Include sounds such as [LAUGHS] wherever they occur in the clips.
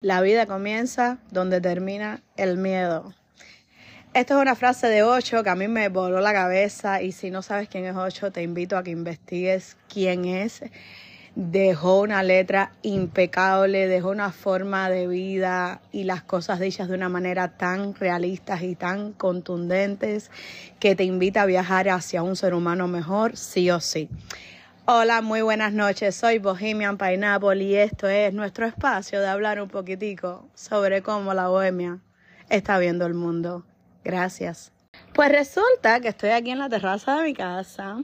La vida comienza donde termina el miedo. Esta es una frase de Ocho que a mí me voló la cabeza y si no sabes quién es Ocho, te invito a que investigues quién es. Dejó una letra impecable, dejó una forma de vida y las cosas dichas de una manera tan realistas y tan contundentes que te invita a viajar hacia un ser humano mejor, sí o sí. Hola, muy buenas noches. Soy Bohemian Pineapple y esto es nuestro espacio de hablar un poquitico sobre cómo la bohemia está viendo el mundo. Gracias. Pues resulta que estoy aquí en la terraza de mi casa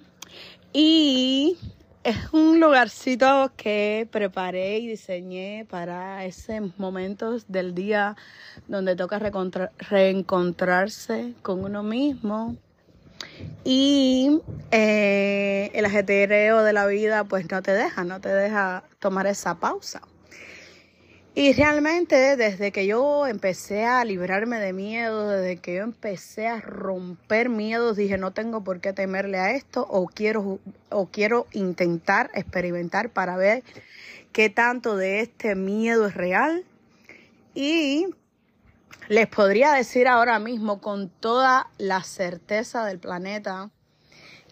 y es un lugarcito que preparé y diseñé para esos momentos del día donde toca reencontrarse con uno mismo, y eh, el ajetreo de la vida pues no te deja, no te deja tomar esa pausa. Y realmente desde que yo empecé a librarme de miedo, desde que yo empecé a romper miedos, dije no tengo por qué temerle a esto o quiero, o quiero intentar experimentar para ver qué tanto de este miedo es real. Y les podría decir ahora mismo con toda la certeza del planeta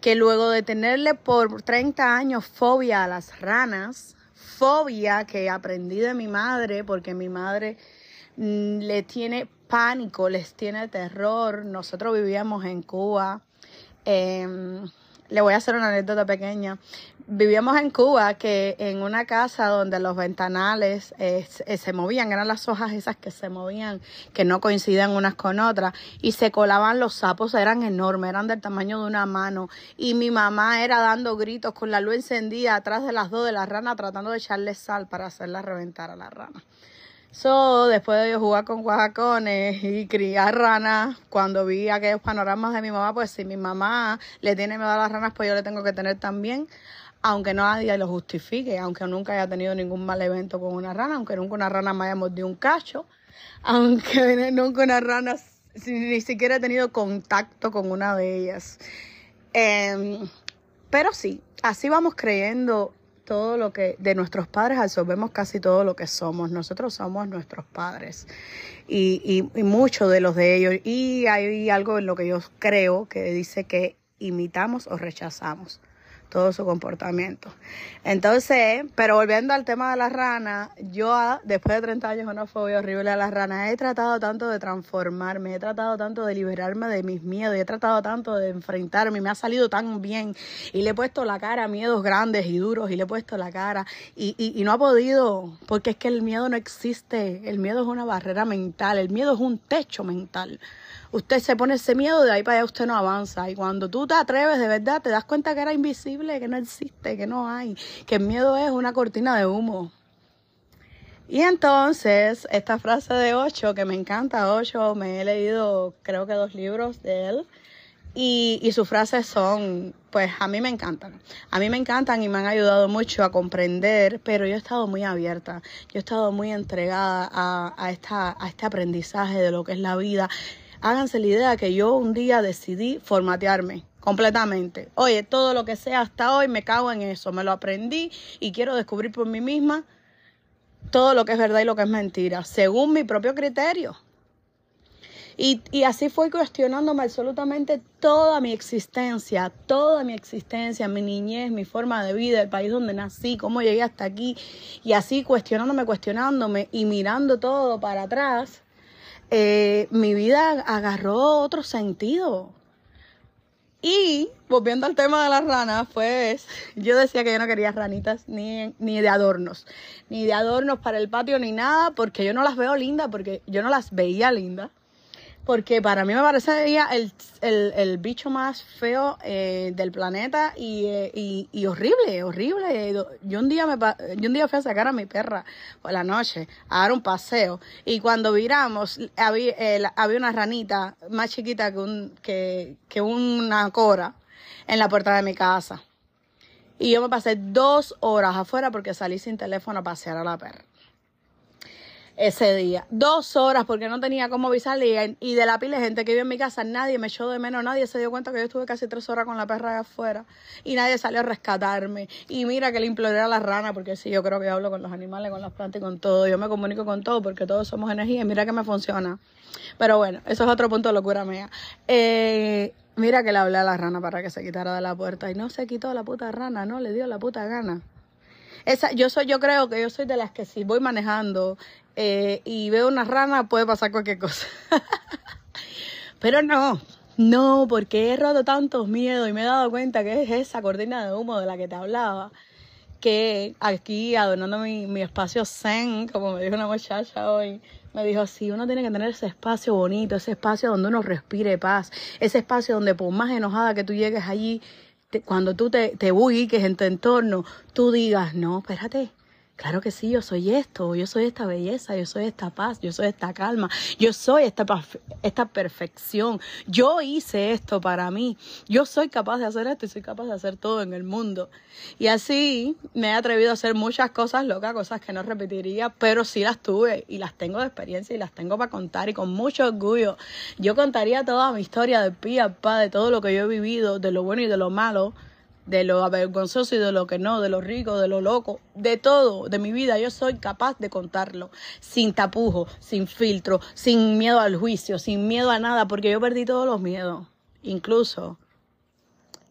que luego de tenerle por 30 años fobia a las ranas, fobia que aprendí de mi madre, porque mi madre mm, le tiene pánico, les tiene terror. Nosotros vivíamos en Cuba. Em, le voy a hacer una anécdota pequeña. Vivíamos en Cuba que en una casa donde los ventanales eh, se movían, eran las hojas esas que se movían, que no coincidían unas con otras, y se colaban los sapos, eran enormes, eran del tamaño de una mano, y mi mamá era dando gritos con la luz encendida atrás de las dos de la rana tratando de echarle sal para hacerla reventar a la rana. So, después de jugar con guajacones y criar ranas, cuando vi aquellos panoramas de mi mamá, pues si mi mamá le tiene miedo a las ranas, pues yo le tengo que tener también, aunque no nadie lo justifique, aunque nunca haya tenido ningún mal evento con una rana, aunque nunca una rana me haya mordido un cacho, [LAUGHS] aunque nunca una rana ni siquiera he tenido contacto con una de ellas. Em, pero sí, así vamos creyendo todo lo que de nuestros padres absorbemos casi todo lo que somos. Nosotros somos nuestros padres y, y, muchos de los de ellos. Y hay algo en lo que yo creo que dice que imitamos o rechazamos todo su comportamiento. Entonces, pero volviendo al tema de las ranas, yo ah, después de 30 años una fobia horrible a las ranas, he tratado tanto de transformarme, he tratado tanto de liberarme de mis miedos, he tratado tanto de enfrentarme, me ha salido tan bien y le he puesto la cara a miedos grandes y duros y le he puesto la cara y, y, y no ha podido, porque es que el miedo no existe, el miedo es una barrera mental, el miedo es un techo mental usted se pone ese miedo, de ahí para allá usted no avanza. Y cuando tú te atreves de verdad, te das cuenta que era invisible, que no existe, que no hay, que el miedo es una cortina de humo. Y entonces, esta frase de Ocho, que me encanta, Ocho, me he leído creo que dos libros de él. Y, y, sus frases son, pues a mí me encantan. A mí me encantan y me han ayudado mucho a comprender, pero yo he estado muy abierta, yo he estado muy entregada a, a, esta, a este aprendizaje de lo que es la vida háganse la idea que yo un día decidí formatearme completamente. Oye, todo lo que sea hasta hoy me cago en eso, me lo aprendí y quiero descubrir por mí misma todo lo que es verdad y lo que es mentira, según mi propio criterio. Y, y, así fue cuestionándome absolutamente toda mi existencia, toda mi existencia, mi niñez, mi forma de vida, el país donde nací, cómo llegué hasta aquí. Y así cuestionándome, cuestionándome y mirando todo para atrás, eh, mi vida agarró otro sentido. Y volviendo al tema de las ranas, pues [LAUGHS] yo decía que yo no quería ranitas ni, ni de adornos, ni de adornos para el patio ni nada, porque yo no las veo lindas, porque yo no las veía lindas porque para mí me parecería el, el, bicho más feo eh, del planeta eh, y, y, horrible, horrible. Yo un, día me, yo un día fui a sacar a mi perra por la noche a dar un paseo y cuando viramos había, había una ranita más chiquita que, un, que, que una cora en la puerta de mi casa. Y yo me pasé dos horas afuera porque salí sin teléfono a pasear a la perra. Ese día. Dos horas porque no tenía cómo avisarle y, de la pila de gente que vive en mi casa, nadie me echó de menos, nadie se dio cuenta que yo estuve casi tres horas con la perra allá afuera y nadie salió a rescatarme. Y mira que le imploré a la rana porque sí, yo creo que hablo con los animales, con las plantas y con todo. Yo me comunico con todo porque todos somos energía y mira que me funciona. Pero bueno, eso es otro punto de locura mía. Eh, mira que le hablé a la rana para que se quitara de la puerta y no se quitó la puta rana, no le dio la puta gana. Esa, yo soy, yo creo que yo soy de las que si voy manejando eh, y veo una rana puede pasar cualquier cosa. [LAUGHS] Pero no, no, porque he roto tantos miedos y me he dado cuenta que es esa cortina de humo de la que te hablaba. Que aquí adornando mi, mi espacio zen, como me dijo una muchacha hoy, me dijo, sí, uno tiene que tener ese espacio bonito, ese espacio donde uno respire paz, ese espacio donde por más enojada que tú llegues allí, cuando tú te, te en tu entorno, tú digas, no, espérate, Claro que sí, yo soy esto, yo soy esta belleza, yo soy esta paz, yo soy esta calma, yo soy esta, esta perfección. Yo hice esto para mí, yo soy capaz de hacer esto y soy capaz de hacer todo en el mundo. Y así me he atrevido a hacer muchas cosas locas, cosas que no repetiría, pero sí las tuve y las tengo de experiencia y las tengo para contar y con mucho orgullo. Yo contaría toda mi historia de pie a pa, de todo lo que yo he vivido, de lo bueno y de lo malo de lo avergonzoso y de lo que no, de lo rico, de lo loco, de todo, de mi vida, yo soy capaz de contarlo, sin tapujo, sin filtro, sin miedo al juicio, sin miedo a nada, porque yo perdí todos los miedos, incluso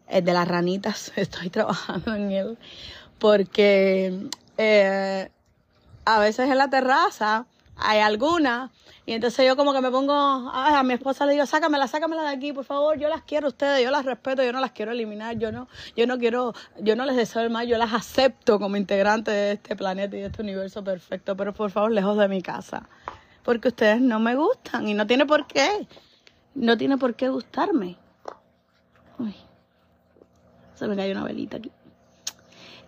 el de las ranitas, [LAUGHS] estoy trabajando en él, porque eh, a veces en la terraza hay alguna y entonces yo como que me pongo, a mi esposa le digo, sácamela, sácamela de aquí, por favor, yo las quiero a ustedes, yo las respeto, yo no las quiero eliminar, yo no, yo no quiero, yo no les deseo el mal, yo las acepto como integrante de este planeta y de este universo perfecto, pero por favor, lejos de mi casa, porque ustedes no me gustan y no tiene por qué, no tiene por qué gustarme. Uy, se me cayó una velita aquí.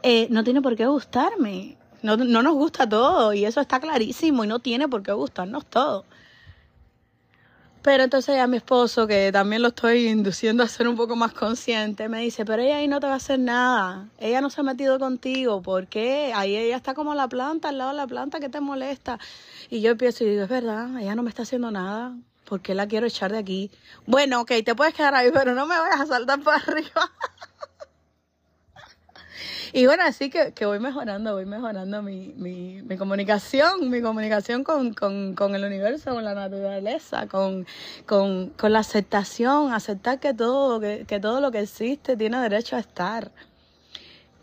Eh, no tiene por qué gustarme. No, no nos gusta todo y eso está clarísimo y no tiene por qué gustarnos todo. Pero entonces ya mi esposo, que también lo estoy induciendo a ser un poco más consciente, me dice, pero ella ahí no te va a hacer nada. Ella no se ha metido contigo. ¿Por qué? Ahí ella está como la planta, al lado de la planta que te molesta. Y yo empiezo y digo, es verdad, ella no me está haciendo nada. ¿Por qué la quiero echar de aquí? Bueno, ok, te puedes quedar ahí, pero no me vayas a saltar para [LAUGHS] arriba. Y bueno, así que, que voy mejorando, voy mejorando mi, mi, mi comunicación, mi comunicación con, con, con, el universo, con la naturaleza, con, con, con la aceptación, aceptar que todo, que, que todo lo que existe tiene derecho a estar.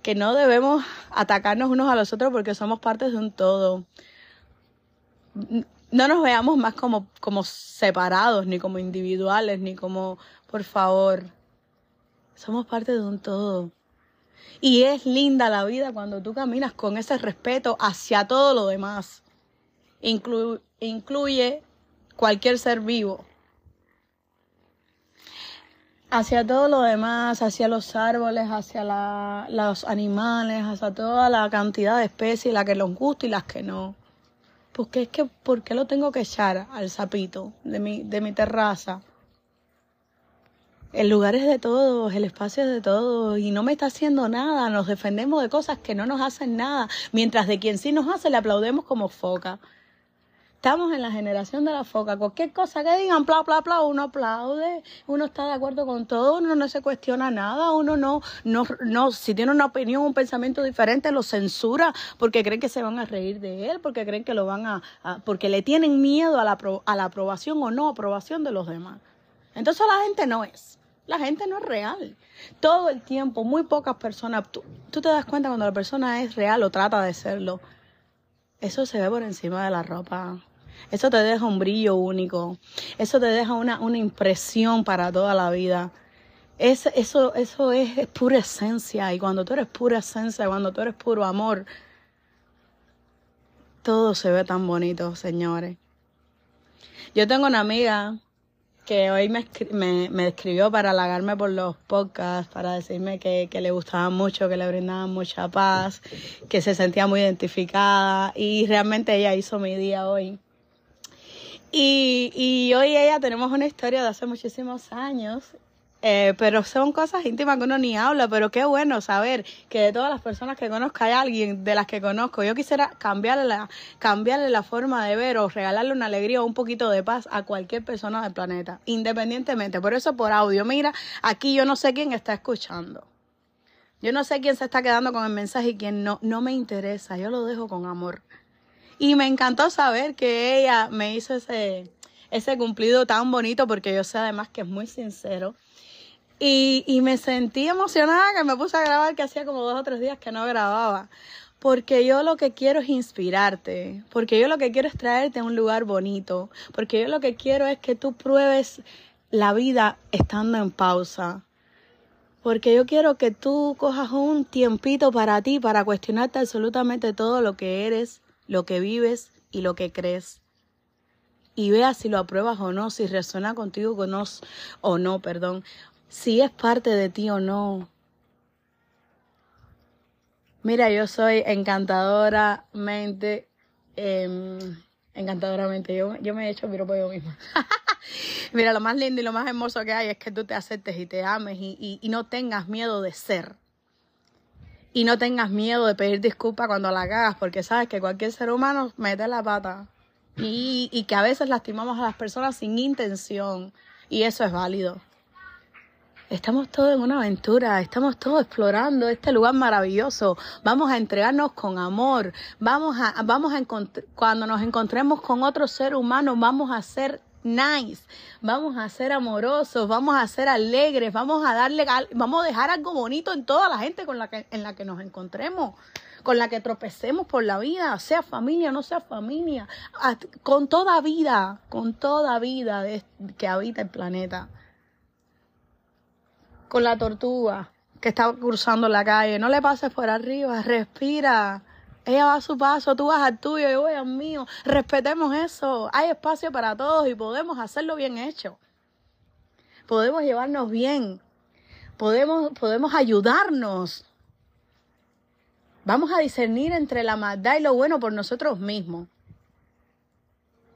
Que no debemos atacarnos unos a los otros porque somos partes de un todo. No nos veamos más como, como separados, ni como individuales, ni como, por favor, somos parte de un todo. Y es linda la vida cuando tú caminas con ese respeto hacia todo lo demás. incluye cualquier ser vivo. Hacia todo lo demás, hacia los árboles, hacia los animales, hacia toda la cantidad de especies, las que nos gusta y las que no. Porque es que, ¿por qué lo tengo que echar al sapito de mi, de mi terraza? El lugar es de todos, el espacio es de todos y no me está haciendo nada. Nos defendemos de cosas que no nos hacen nada, mientras de quien sí nos hace le aplaudemos como foca. Estamos en la generación de la foca. Cualquier cosa que digan, bla, bla, bla, uno aplaude, uno está de acuerdo con todo, uno no se cuestiona nada, uno no, no, no, si tiene una opinión, un pensamiento diferente, lo censura porque creen que se van a reír de él, porque creen que lo van a, porque le tienen miedo a la, a la aprobación o no aprobación de los demás. Entonces la gente no es. La gente no es real. Todo el tiempo, muy pocas personas. Tú, te das cuenta cuando la persona es real o trata de serlo. Eso se ve por encima de la ropa. Eso te deja un brillo único. Eso te deja una, una impresión para toda la vida. Es, eso, eso es, es, pura esencia. Y cuando tú eres pura esencia, cuando tú eres puro amor, todo se ve tan bonito, señores. Yo tengo una amiga que hoy me, me, me, escribió para halagarme por los podcasts, para decirme que, que le gustaban mucho, que le brindaban mucha paz, que se sentía muy identificada y realmente ella hizo mi día hoy. Y, y hoy ella tenemos una historia de hace muchísimos años Eh, pero son cosas íntimas que uno ni habla, pero qué bueno saber que de todas las personas que conozco hay alguien de las que conozco. Yo quisiera cambiarle la, cambiarle la forma de ver o regalarle una alegría o un poquito de paz a cualquier persona del planeta, independientemente. Por eso por audio, mira, aquí yo no sé quién está escuchando. Yo no sé quién se está quedando con el mensaje y quién no. No me interesa, yo lo dejo con amor. Y me encantó saber que ella me hizo ese, ese cumplido tan bonito porque yo sé además que es muy sincero y, y me sentí emocionada que me puse a grabar, que hacía como dos o tres días que no grababa. Porque yo lo que quiero es inspirarte, porque yo lo que quiero es traerte a un lugar bonito, porque yo lo que quiero es que tú pruebes la vida estando en pausa. Porque yo quiero que tú cojas un tiempito para ti, para cuestionarte absolutamente todo lo que eres, lo que vives y lo que crees. Y veas si lo apruebas o no, si resuena contigo o no, perdón si es parte de ti o no. Mira, yo soy encantadoramente, eh, encantadoramente, yo, yo me he hecho por yo misma. [LAUGHS] Mira, lo más lindo y lo más hermoso que hay es que tú te aceptes y te ames y, y, y no tengas miedo de ser. Y no tengas miedo de pedir disculpas cuando la cagas, porque sabes que cualquier ser humano mete la pata. Y, y que a veces lastimamos a las personas sin intención. Y eso es válido. Estamos todos en una aventura, estamos todos explorando este lugar maravilloso. Vamos a entregarnos con amor. Vamos a, vamos a cuando nos encontremos con otro ser humano, vamos a ser nice, vamos a ser amorosos, vamos a ser alegres, vamos a darle, vamos a dejar algo bonito en toda la gente con la que, en la que nos encontremos, con la que tropecemos por la vida, sea familia, no sea familia, con toda vida, con toda vida que habita el planeta con la tortuga que está cruzando la calle. No le pases por arriba, respira. Ella va a su paso, tú vas al tuyo, yo voy al mío. Respetemos eso. Hay espacio para todos y podemos hacerlo bien hecho. Podemos llevarnos bien. Podemos, podemos ayudarnos. Vamos a discernir entre la maldad y lo bueno por nosotros mismos.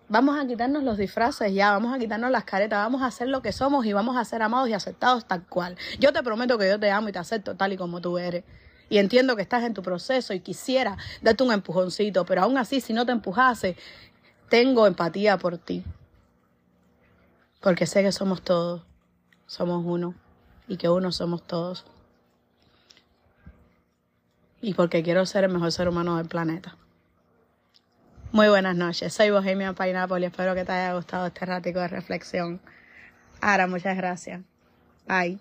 Vamos a quitarnos los disfraces ya, vamos a quitarnos las caretas, vamos a ser lo que somos y vamos a ser amados y aceptados tal cual. Yo te prometo que yo te amo y te acepto tal y como tú eres. Y entiendo que estás en tu proceso y quisiera darte un empujoncito, pero aún así, si no te empujase, tengo empatía por ti. Porque sé que somos todos, somos uno y que uno somos todos. Y porque quiero ser el mejor ser humano del planeta. Muy buenas noches, soy Bohemia Pineapple y espero que te haya gustado este ratico de reflexión. Ahora, muchas gracias. Bye.